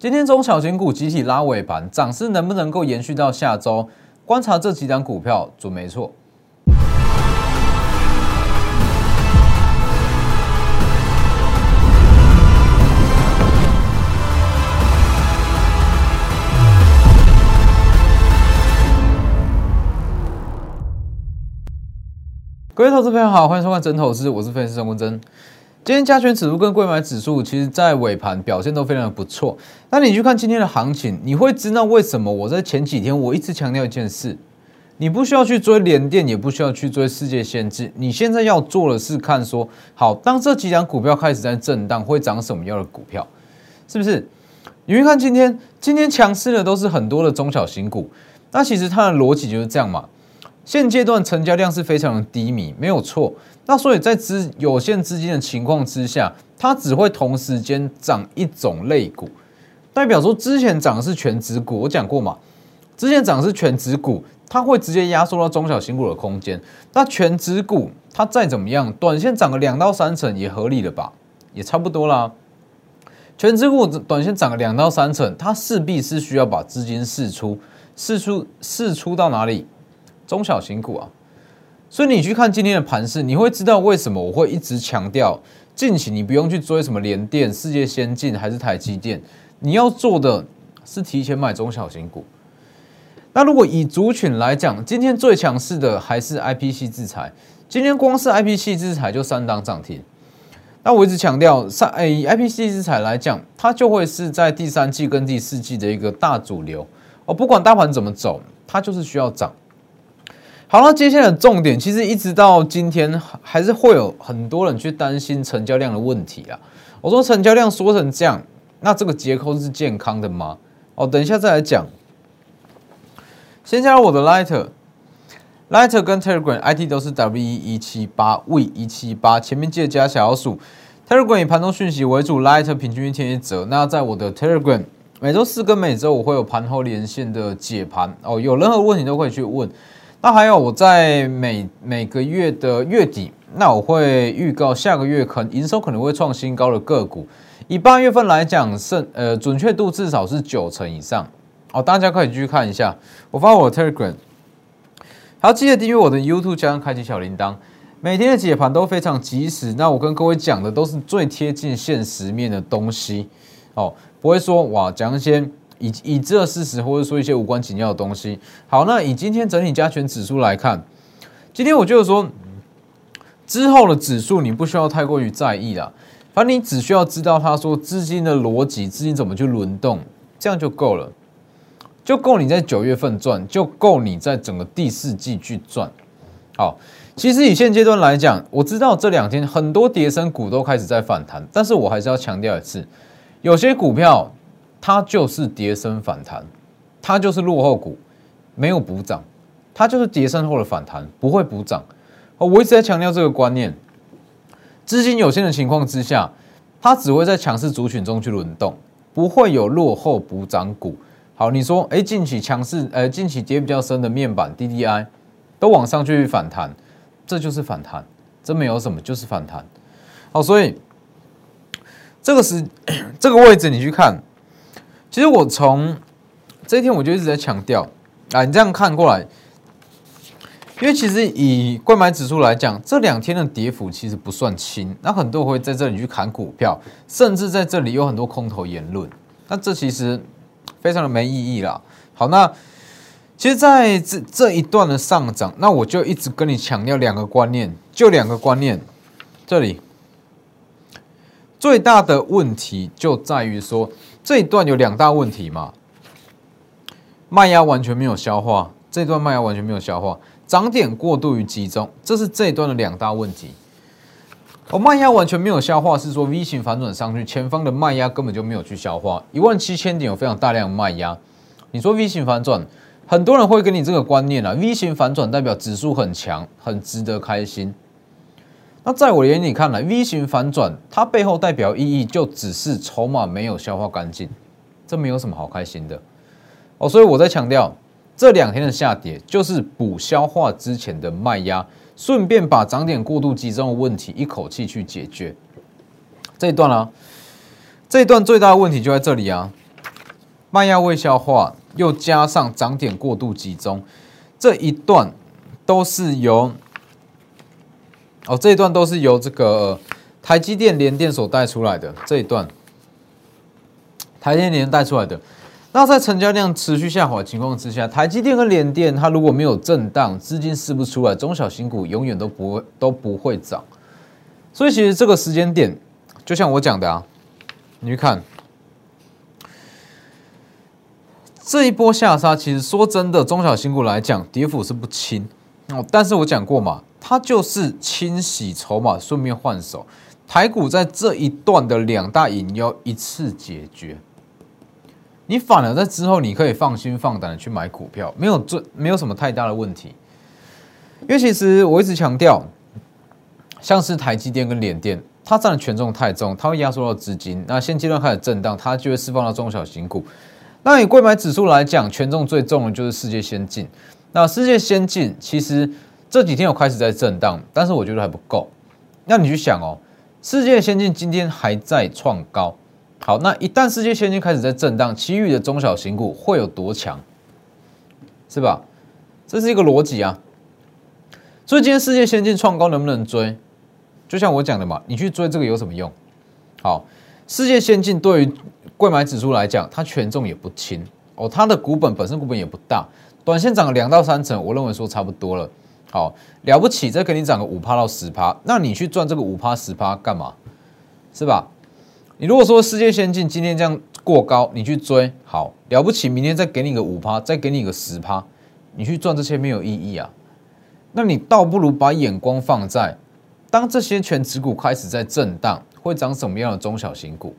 今天中小型股集体拉尾盘，涨势能不能够延续到下周？观察这几档股票准没错。各位投资朋友好，欢迎收看《真投资》，我是分析师陈文真。今天加权指数跟贵买指数，其实在尾盘表现都非常的不错。那你去看今天的行情，你会知道为什么我在前几天我一直强调一件事：你不需要去追联电，也不需要去追世界先进。你现在要做的是看说，好，当这几档股票开始在震荡，会涨什么样的股票？是不是？你去看今天，今天强势的都是很多的中小型股。那其实它的逻辑就是这样嘛。现阶段成交量是非常的低迷，没有错。那所以在资有限资金的情况之下，它只会同时间涨一种类股，代表说之前涨的是全指股，我讲过嘛，之前涨的是全指股，它会直接压缩到中小型股的空间。那全指股它再怎么样，短线涨个两到三成也合理了吧，也差不多啦。全指股短线涨个两到三成，它势必是需要把资金释出，释出释出到哪里？中小型股啊，所以你去看今天的盘势，你会知道为什么我会一直强调，近期你不用去追什么联电、世界先进还是台积电，你要做的是提前买中小型股。那如果以族群来讲，今天最强势的还是 IPC 制裁，今天光是 IPC 制裁就三档涨停。那我一直强调，三以 IPC 制裁来讲，它就会是在第三季跟第四季的一个大主流。哦，不管大盘怎么走，它就是需要涨。好了，接下来的重点其实一直到今天还是会有很多人去担心成交量的问题啊。我说成交量缩成这样，那这个结构是健康的吗？哦，等一下再来讲。先加入我的 Lighter，Lighter 跟 Telegram ID 都是 W 一七八 V 一七八，前面记得加小数。Telegram 以盘中讯息为主，Lighter 平均一天一折。那在我的 Telegram 每周四跟每周五会有盘后连线的解盘哦，有任何问题都可以去问。那还有我在每每个月的月底，那我会预告下个月可能营收可能会创新高的个股。以八月份来讲，是呃准确度至少是九成以上哦。大家可以继续看一下，我发我的 Telegram，好，记得订阅我的 YouTube，加上开启小铃铛，每天的解盘都非常及时。那我跟各位讲的都是最贴近现实面的东西哦，不会说哇讲一些。以以这事实，或者说一些无关紧要的东西。好，那以今天整体加权指数来看，今天我就是说，之后的指数你不需要太过于在意了，反正你只需要知道他说资金的逻辑，资金怎么去轮动，这样就够了，就够你在九月份赚，就够你在整个第四季去赚。好，其实以现阶段来讲，我知道这两天很多跌升股都开始在反弹，但是我还是要强调一次，有些股票。它就是跌升反弹，它就是落后股，没有补涨，它就是跌升后的反弹，不会补涨。哦，我一直在强调这个观念，资金有限的情况之下，它只会在强势族群中去轮动，不会有落后补涨股。好，你说，哎，近期强势，呃，近期跌比较深的面板 DDI 都往上去反弹，这就是反弹，这没有什么，就是反弹。好，所以这个是这个位置，你去看。其实我从这一天我就一直在强调啊，你这样看过来，因为其实以购买指数来讲，这两天的跌幅其实不算轻。那很多人会在这里去砍股票，甚至在这里有很多空头言论，那这其实非常的没意义啦。好，那其实在这这一段的上涨，那我就一直跟你强调两个观念，就两个观念，这里最大的问题就在于说。这一段有两大问题嘛？卖压完全没有消化，这段卖压完全没有消化，涨点过度于集中，这是这一段的两大问题。哦，卖压完全没有消化，是说 V 型反转上去，前方的卖压根本就没有去消化，一万七千点有非常大量卖压。你说 V 型反转，很多人会给你这个观念啊，V 型反转代表指数很强，很值得开心。那在我眼里看来，V 型反转它背后代表意义就只是筹码没有消化干净，这没有什么好开心的哦。所以我在强调，这两天的下跌就是补消化之前的卖压，顺便把涨点过度集中的问题一口气去解决。这一段啊，这一段最大的问题就在这里啊。卖压未消化，又加上涨点过度集中，这一段都是由哦，这一段都是由这个台积电联电所带出来的这一段，台积电联带出来的。那在成交量持续下滑情况之下，台积电跟联电它如果没有震荡，资金释不出来，中小型股永远都不会都不会涨。所以其实这个时间点，就像我讲的啊，你去看这一波下杀，其实说真的，中小型股来讲，跌幅是不轻哦。但是我讲过嘛，它就是清洗筹码，顺便换手。台股在这一段的两大隐忧一次解决。你反而在之后，你可以放心放胆的去买股票，没有这没有什么太大的问题。因为其实我一直强调，像是台积电跟联电，它占的权重太重，它会压缩到资金。那现阶段开始震荡，它就会释放到中小型股。那以贵买指数来讲，权重最重的就是世界先进。那世界先进其实这几天有开始在震荡，但是我觉得还不够。那你去想哦，世界先进今天还在创高。好，那一旦世界先进开始在震荡，其余的中小型股会有多强？是吧？这是一个逻辑啊。所以今天世界先进创高能不能追？就像我讲的嘛，你去追这个有什么用？好，世界先进对于贵买指数来讲，它权重也不轻哦，它的股本本身股本也不大，短线涨了两到三成，我认为说差不多了。好，了不起，再给你涨个五趴到十趴，那你去赚这个五趴十趴干嘛？是吧？你如果说世界先进今天这样过高，你去追好了不起，明天再给你个五趴，再给你个十趴，你去赚这些没有意义啊。那你倒不如把眼光放在，当这些全指股开始在震荡，会涨什么样的中小型股，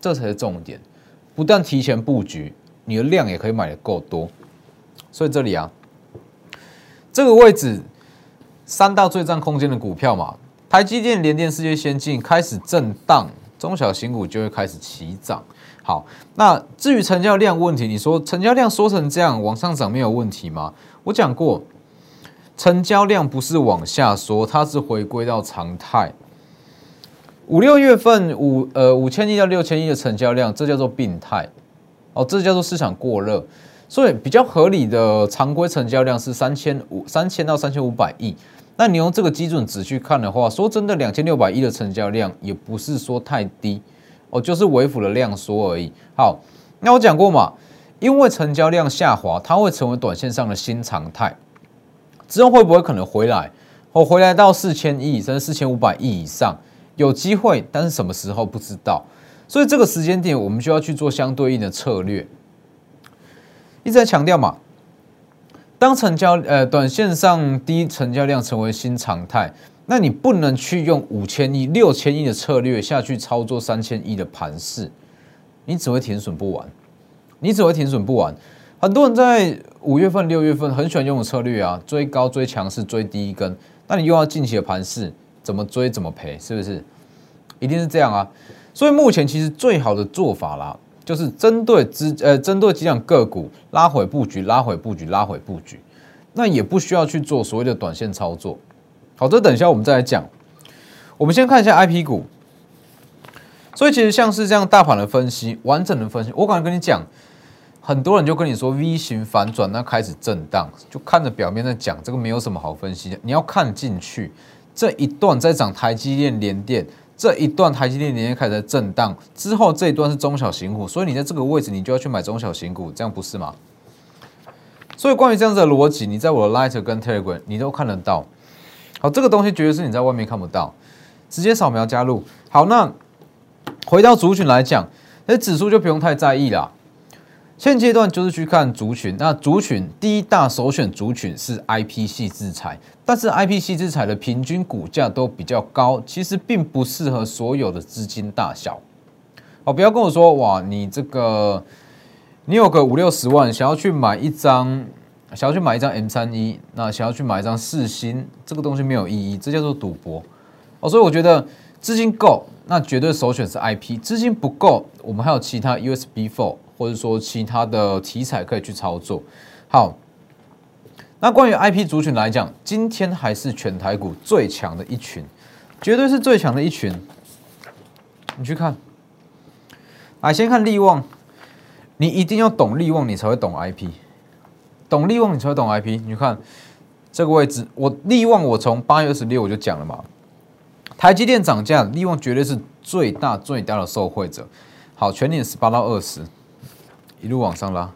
这才是重点。不但提前布局，你的量也可以买的够多。所以这里啊，这个位置三大最占空间的股票嘛，台积电、联电、世界先进开始震荡。中小型股就会开始起涨。好，那至于成交量问题，你说成交量缩成这样往上涨没有问题吗？我讲过，成交量不是往下缩，它是回归到常态。五六月份五呃五千亿到六千亿的成交量，这叫做病态哦，这叫做市场过热。所以比较合理的常规成交量是三千五三千到三千五百亿。那你用这个基准值去看的话，说真的，两千六百亿的成交量也不是说太低哦，就是微幅的量缩而已。好，那我讲过嘛，因为成交量下滑，它会成为短线上的新常态。之后会不会可能回来？哦，回来到四千亿甚至四千五百亿以上，有机会，但是什么时候不知道。所以这个时间点，我们就要去做相对应的策略。一直在强调嘛。当成交呃短线上低成交量成为新常态，那你不能去用五千亿、六千亿的策略下去操作三千亿的盘势，你只会停损不完，你只会停损不完。很多人在五月份、六月份很喜欢用的策略啊，追高、追强势、追低一根，那你又要近期的盘势，怎么追怎么赔，是不是？一定是这样啊。所以目前其实最好的做法啦。就是针对资呃，针对几档个股拉回布局，拉回布局，拉回布局，那也不需要去做所谓的短线操作。好，这等一下我们再来讲。我们先看一下 I P 股。所以其实像是这样大盘的分析，完整的分析，我刚才跟你讲，很多人就跟你说 V 型反转，那开始震荡，就看着表面在讲，这个没有什么好分析的。你要看进去，这一段在涨台积电、联电。这一段台积电连天开始在震荡之后，这一段是中小型股，所以你在这个位置你就要去买中小型股，这样不是吗？所以关于这样子的逻辑，你在我的 Light 跟 Telegram 你都看得到。好，这个东西绝对是你在外面看不到，直接扫描加入。好，那回到族群来讲，那指数就不用太在意了。现阶段就是去看族群，那族群第一大首选族群是 I P 系制裁，但是 I P 系制裁的平均股价都比较高，其实并不适合所有的资金大小。哦，不要跟我说哇，你这个你有个五六十万，想要去买一张，想要去买一张 M 三一，那想要去买一张四星，这个东西没有意义，这叫做赌博。哦，所以我觉得资金够，那绝对首选是 I P，资金不够，我们还有其他 U S B four。或者说其他的题材可以去操作。好，那关于 IP 族群来讲，今天还是全台股最强的一群，绝对是最强的一群。你去看，来先看利旺，你一定要懂利旺，你才会懂 IP，懂利旺你才会懂 IP。你看这个位置，我利旺我从八月二十六我就讲了嘛，台积电涨价，利旺绝对是最大最大的受惠者。好，全年十八到二十，一路往上拉。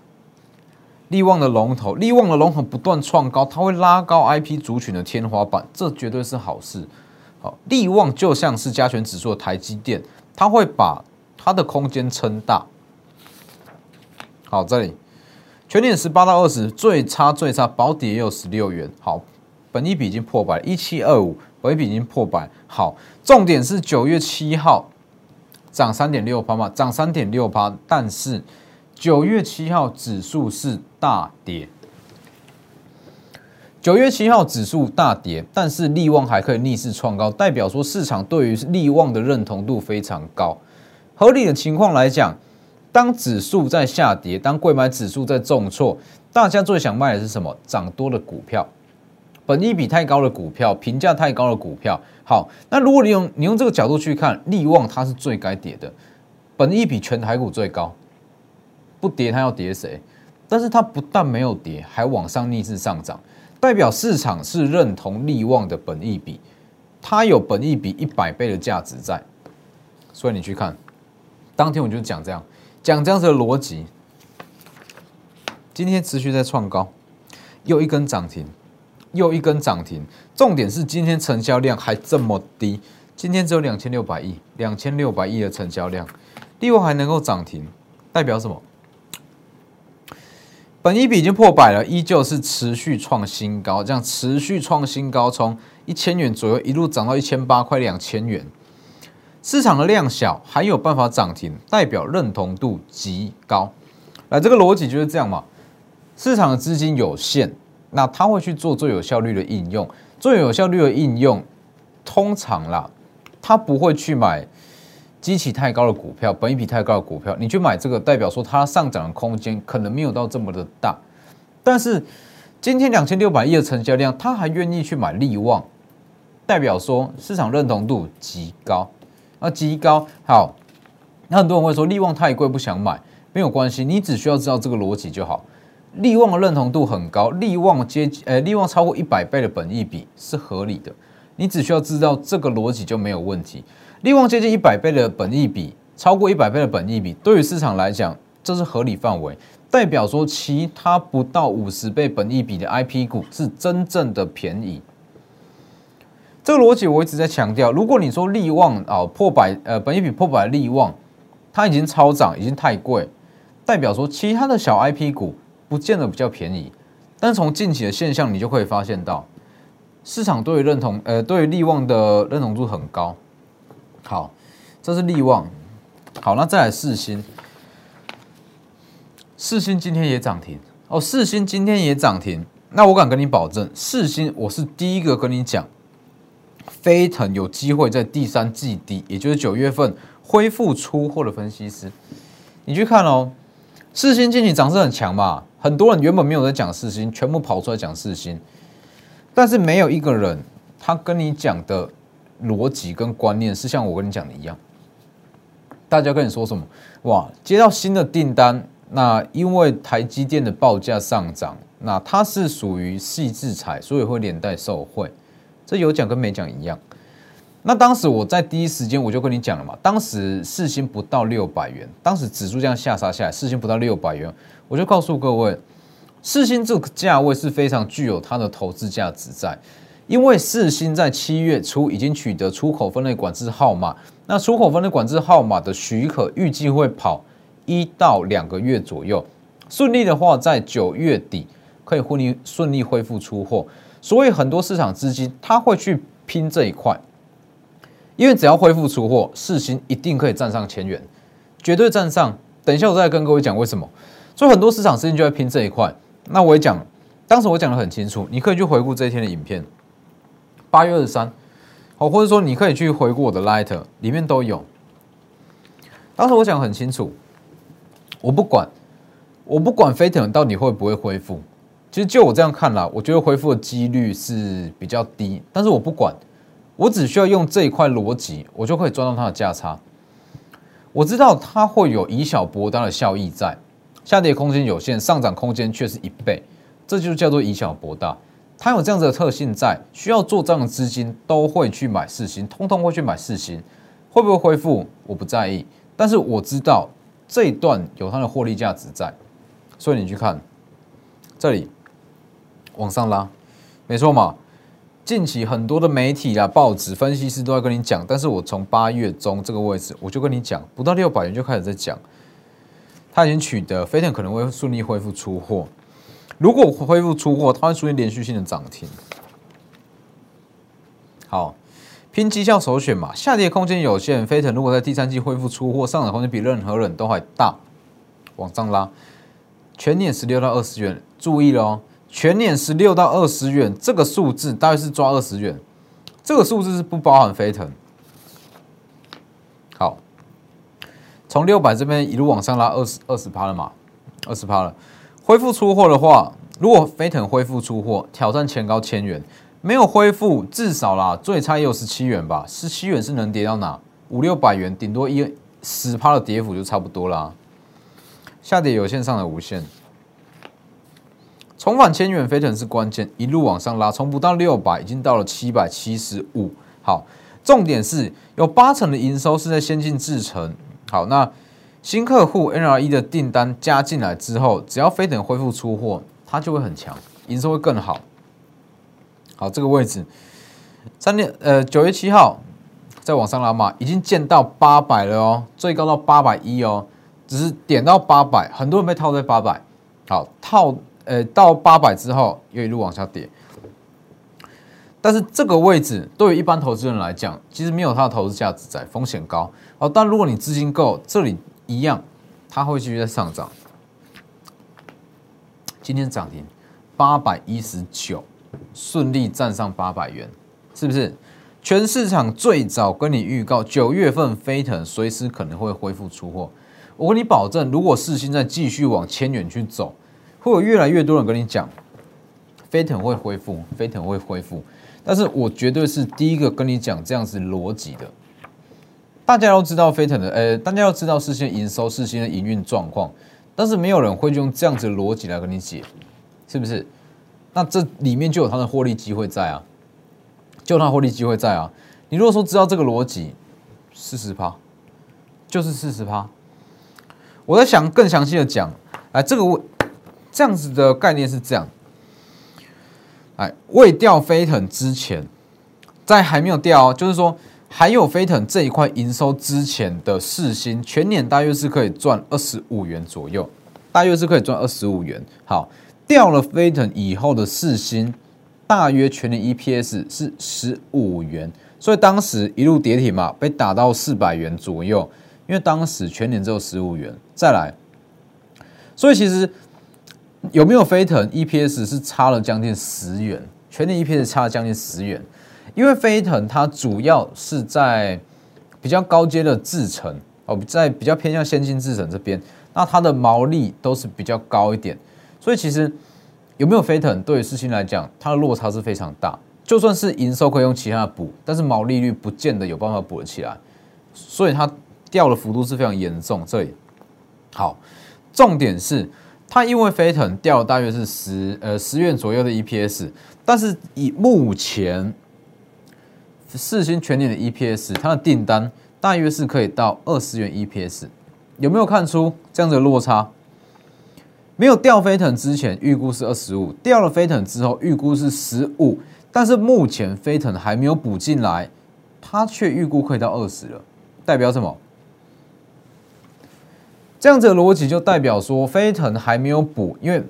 利旺的龙头，利旺的龙头不断创高，它会拉高 IP 族群的天花板，这绝对是好事。好，利旺就像是加权指数的台积电，它会把它的空间撑大。好，这里全年十八到二十，最差最差，保底也有十六元。好，本一比已经破百，一七二五，本一比已经破百。好，重点是九月七号涨三点六八嘛，涨三点六八，但是。九月七号指数是大跌，九月七号指数大跌，但是利旺还可以逆势创高，代表说市场对于利旺的认同度非常高。合理的情况来讲，当指数在下跌，当贵买指数在重挫，大家最想卖的是什么？涨多的股票，本益比太高的股票，评价太高的股票。好，那如果你用你用这个角度去看，利旺它是最该跌的，本益比全台股最高。不跌，它要跌谁？但是它不但没有跌，还往上逆势上涨，代表市场是认同利旺的本益比，它有本益比一百倍的价值在。所以你去看，当天我就讲这样，讲这样子的逻辑。今天持续在创高，又一根涨停，又一根涨停。重点是今天成交量还这么低，今天只有两千六百亿，两千六百亿的成交量，利旺还能够涨停，代表什么？本一比已经破百了，依旧是持续创新高，这样持续创新高，从一千元左右一路涨到一千八，快两千元。市场的量小，还有办法涨停，代表认同度极高。来，这个逻辑就是这样嘛。市场的资金有限，那他会去做最有效率的应用，最有效率的应用，通常啦，他不会去买。基期太高的股票，本益比太高的股票，你去买这个，代表说它上涨的空间可能没有到这么的大。但是今天两千六百亿的成交量，他还愿意去买利旺，代表说市场认同度极高。那极高好，那很多人会说利旺太贵不想买，没有关系，你只需要知道这个逻辑就好。利旺的认同度很高，利旺接呃利旺超过一百倍的本益比是合理的，你只需要知道这个逻辑就没有问题。利旺接近一百倍的本益比，超过一百倍的本益比，对于市场来讲，这是合理范围，代表说其他不到五十倍本益比的 I P 股是真正的便宜。这个逻辑我一直在强调。如果你说利旺啊破百，呃，本益比破百利旺，它已经超涨，已经太贵，代表说其他的小 I P 股不见得比较便宜。但从近期的现象，你就可以发现到，市场对于认同，呃，对于利旺的认同度很高。好，这是利旺。好，那再来四星，四星今天也涨停哦。四星今天也涨停，那我敢跟你保证，四星我是第一个跟你讲，飞腾有机会在第三季底，也就是九月份恢复出货的分析师。你去看哦，四星近期涨势很强嘛，很多人原本没有在讲四星，全部跑出来讲四星，但是没有一个人他跟你讲的。逻辑跟观念是像我跟你讲的一样，大家跟你说什么？哇，接到新的订单，那因为台积电的报价上涨，那它是属于细制裁，所以会连带受贿。这有讲跟没讲一样。那当时我在第一时间我就跟你讲了嘛，当时四星不到六百元，当时指数这样下杀下来，四星不到六百元，我就告诉各位，四星这个价位是非常具有它的投资价值在。因为四星在七月初已经取得出口分类管制号码，那出口分类管制号码的许可预计会跑一到两个月左右，顺利的话在九月底可以顺利顺利恢复出货，所以很多市场资金他会去拼这一块，因为只要恢复出货，四星一定可以站上千元，绝对站上。等一下我再跟各位讲为什么，所以很多市场资金就在拼这一块。那我也讲，当时我讲的很清楚，你可以去回顾这一天的影片。八月二十三，好，或者说你可以去回顾我的 Light，里面都有。当时我讲很清楚，我不管，我不管飞腾到底会不会恢复。其实就我这样看啦，我觉得恢复的几率是比较低。但是我不管，我只需要用这一块逻辑，我就可以赚到它的价差。我知道它会有以小博大的效益在，下跌空间有限，上涨空间却是一倍，这就叫做以小博大。它有这样子的特性在，需要做账的资金都会去买四星，通通会去买四星，会不会恢复？我不在意，但是我知道这一段有它的获利价值在，所以你去看这里往上拉，没错嘛。近期很多的媒体啊、报纸、分析师都在跟你讲，但是我从八月中这个位置，我就跟你讲，不到六百元就开始在讲，它已经取得飞腾可能会顺利恢复出货。如果恢复出货，它会出现连续性的涨停。好，拼绩效首选嘛，下跌空间有限。飞腾如果在第三季恢复出货，上涨空间比任何人都还大，往上拉，全年十六到二十元，注意了哦。全年十六到二十元，这个数字大概是抓二十元，这个数字是不包含飞腾。好，从六百这边一路往上拉二十二十趴了嘛，二十趴了。恢复出货的话，如果飞腾恢复出货，挑战前高千元，没有恢复，至少啦，最差也有十七元吧。十七元是能跌到哪？五六百元，顶多一十趴的跌幅就差不多啦。下跌有限，上的无限。重返千元飞腾是关键，一路往上拉，从不到六百，已经到了七百七十五。好，重点是有八成的营收是在先进制程。好，那新客户 NRE 的订单加进来之后，只要飞腾恢复出货，它就会很强，营收会更好。好，这个位置三点呃九月七号再往上拉嘛，已经见到八百了哦，最高到八百一哦，只是点到八百，很多人被套在八百。好，套。呃，到八百之后又一路往下跌，但是这个位置对于一般投资人来讲，其实没有它的投资价值在，风险高。哦，但如果你资金够，这里一样，它会继续在上涨。今天涨停八百一十九，顺利站上八百元，是不是？全市场最早跟你预告，九月份飞腾随时可能会恢复出货。我跟你保证，如果四星在继续往千元去走。会有越来越多人跟你讲，飞腾会恢复，飞腾会恢复，但是我绝对是第一个跟你讲这样子逻辑的。大家都知道飞腾的，呃，大家要知道事先营收、事先的营运状况，但是没有人会用这样子的逻辑来跟你解，是不是？那这里面就有它的获利机会在啊，就它获利机会在啊。你如果说知道这个逻辑，四十趴，就是四十趴。我在想更详细的讲，哎这个问。这样子的概念是这样，哎，未掉飞腾之前，在还没有掉，就是说还有飞腾这一块营收之前的四星，全年大约是可以赚二十五元左右，大约是可以赚二十五元。好，掉了飞腾以后的四星，大约全年 EPS 是十五元，所以当时一路跌停嘛，被打到四百元左右，因为当时全年只有十五元。再来，所以其实。有没有飞腾 EPS 是差了将近十元，全年 EPS 差了将近十元，因为飞腾它主要是在比较高阶的制程哦，在比较偏向先进制程这边，那它的毛利都是比较高一点，所以其实有没有飞腾对于四星来讲，它的落差是非常大，就算是营收可以用其他的补，但是毛利率不见得有办法补得起来，所以它掉的幅度是非常严重。这里好，重点是。它因为飞腾掉大约是十呃十元左右的 EPS，但是以目前四星全年的 EPS，它的订单大约是可以到二十元 EPS，有没有看出这样子的落差？没有掉飞腾之前预估是二十五，掉了飞腾之后预估是十五，但是目前飞腾还没有补进来，它却预估可以到二十了，代表什么？这样子的逻辑就代表说，飞腾还没有补，因为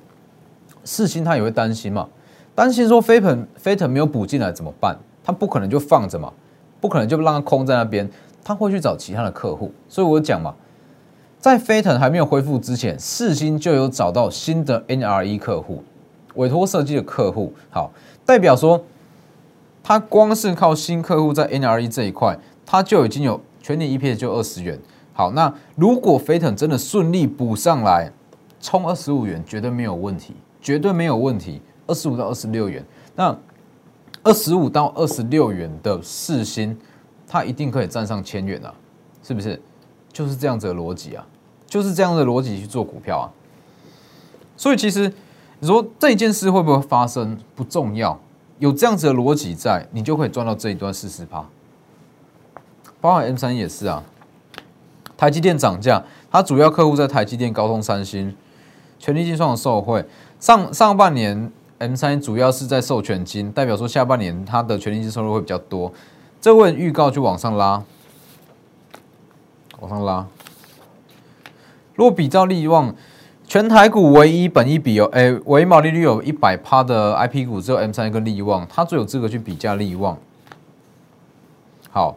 四星他也会担心嘛，担心说飞腾飞腾没有补进来怎么办？他不可能就放着嘛，不可能就让它空在那边，他会去找其他的客户。所以我讲嘛，在飞腾还没有恢复之前，四星就有找到新的 NRE 客户，委托设计的客户。好，代表说，他光是靠新客户在 NRE 这一块，他就已经有全年 EPS 就二十元。好，那如果飞腾真的顺利补上来，冲二十五元绝对没有问题，绝对没有问题。二十五到二十六元，那二十五到二十六元的四星，它一定可以站上千元啊，是不是？就是这样子的逻辑啊，就是这样的逻辑去做股票啊。所以其实你说这一件事会不会发生不重要，有这样子的逻辑在，你就可以赚到这一段四十趴。包含 M 三也是啊，台积电涨价，它主要客户在台积电、高通、三星，全力金创的受惠。上上半年 M 三主要是在授权金，代表说下半年它的全力金收入会比较多。这问预告就往上拉，往上拉。若比照利旺，全台股唯一本一比有，哎，唯一毛利率有一百趴的 I P 股只有 M 三跟利旺，它最有资格去比价利旺。好，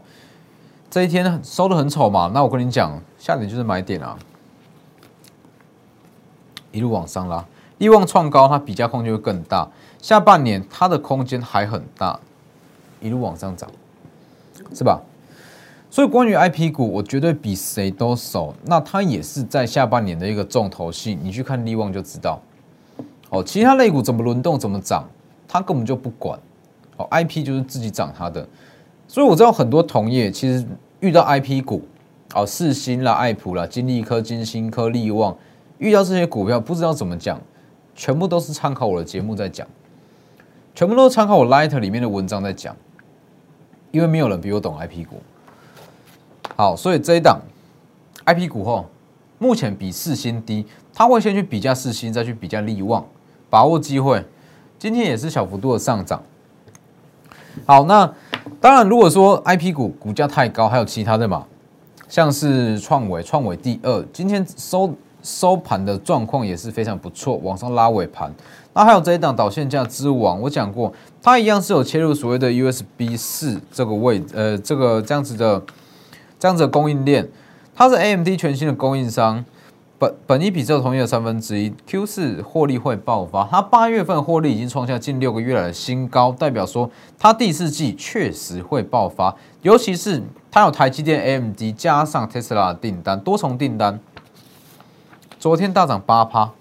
这一天收的很丑嘛，那我跟你讲，下点就是买点啊，一路往上拉，利旺创高，它比价空间会更大，下半年它的空间还很大，一路往上涨，是吧？所以关于 I P 股，我绝对比谁都熟。那它也是在下半年的一个重头戏，你去看利旺就知道。哦，其他类股怎么轮动怎么涨，它根本就不管。哦，I P 就是自己涨它的。所以我知道很多同业其实遇到 I P 股，哦，四星啦、爱普啦、金利科、金星科、利旺，遇到这些股票不知道怎么讲，全部都是参考我的节目在讲，全部都是参考我 Light 里面的文章在讲，因为没有人比我懂 I P 股。好，所以这一档 I P 股后，目前比四星低，他会先去比价四星，再去比价利旺，把握机会。今天也是小幅度的上涨。好，那当然，如果说 I P 股股价太高，还有其他的嘛，像是创维，创维第二，今天收收盘的状况也是非常不错，往上拉尾盘。那还有这一档导线架之王，我讲过，它一样是有切入所谓的 U S B 四这个位，呃，这个这样子的。这样子的供应链，它是 AMD 全新的供应商，本本一比只有同业的三分之一，Q 四获利会爆发，它八月份获利已经创下近六个月来的新高，代表说它第四季确实会爆发，尤其是它有台积电、AMD 加上 Tesla 的订单，多重订单，昨天大涨八趴，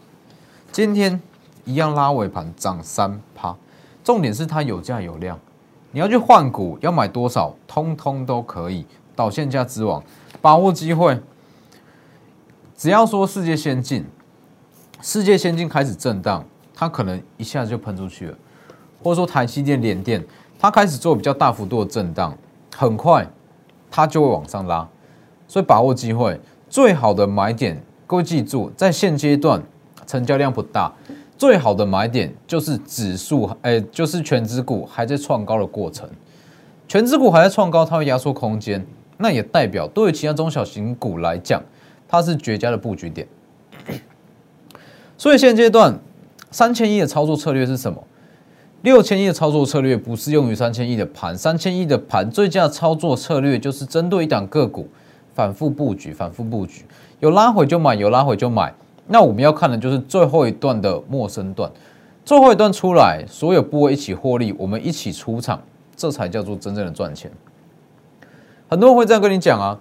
今天一样拉尾盘涨三趴，重点是它有价有量，你要去换股要买多少，通通都可以。导线价之王，把握机会。只要说世界先进，世界先进开始震荡，它可能一下子就喷出去了。或者说台积电、联电，它开始做比较大幅度的震荡，很快它就会往上拉。所以把握机会，最好的买点，各位记住，在现阶段成交量不大，最好的买点就是指数，哎，就是全指股还在创高的过程。全指股还在创高，它会压缩空间。那也代表对于其他中小型股来讲，它是绝佳的布局点。所以现阶段三千亿的操作策略是什么？六千亿的操作策略不适用于三千亿的盘，三千亿的盘最佳操作策略就是针对一档个股反复布局，反复布局，有拉回就买，有拉回就买。那我们要看的就是最后一段的陌生段，最后一段出来，所有部位一起获利，我们一起出场，这才叫做真正的赚钱。很多人会这样跟你讲啊，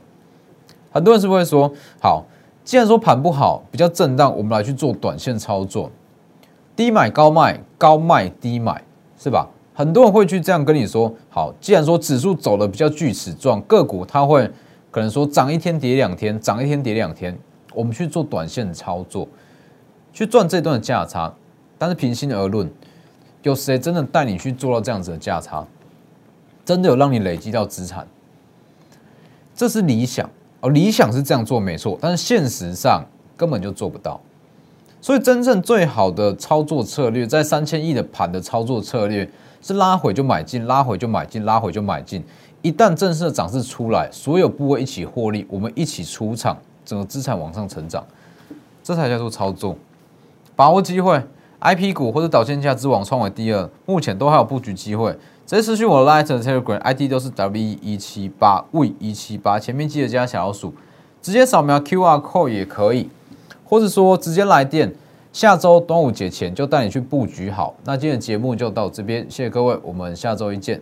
很多人是不是会说，好，既然说盘不好，比较震荡，我们来去做短线操作，低买高卖，高卖低买，是吧？很多人会去这样跟你说，好，既然说指数走的比较锯齿状，个股它会可能说涨一天跌两天，涨一天跌两天，我们去做短线操作，去赚这段的价差。但是平心而论，有谁真的带你去做到这样子的价差？真的有让你累积到资产？这是理想哦，理想是这样做没错，但是现实上根本就做不到。所以真正最好的操作策略，在三千亿的盘的操作策略是拉回就买进，拉回就买进，拉回就买进。一旦正式的涨势出来，所有部位一起获利，我们一起出场，整个资产往上成长，这才叫做操作。把握机会，I P 股或者导线价之王创为第二，目前都还有布局机会。直接私讯我的 Light Telegram ID 都是 W 一七八 V 一七八，前面记得加小老鼠，直接扫描 QR code 也可以，或者说直接来电。下周端午节前就带你去布局好。那今天的节目就到这边，谢谢各位，我们下周一见。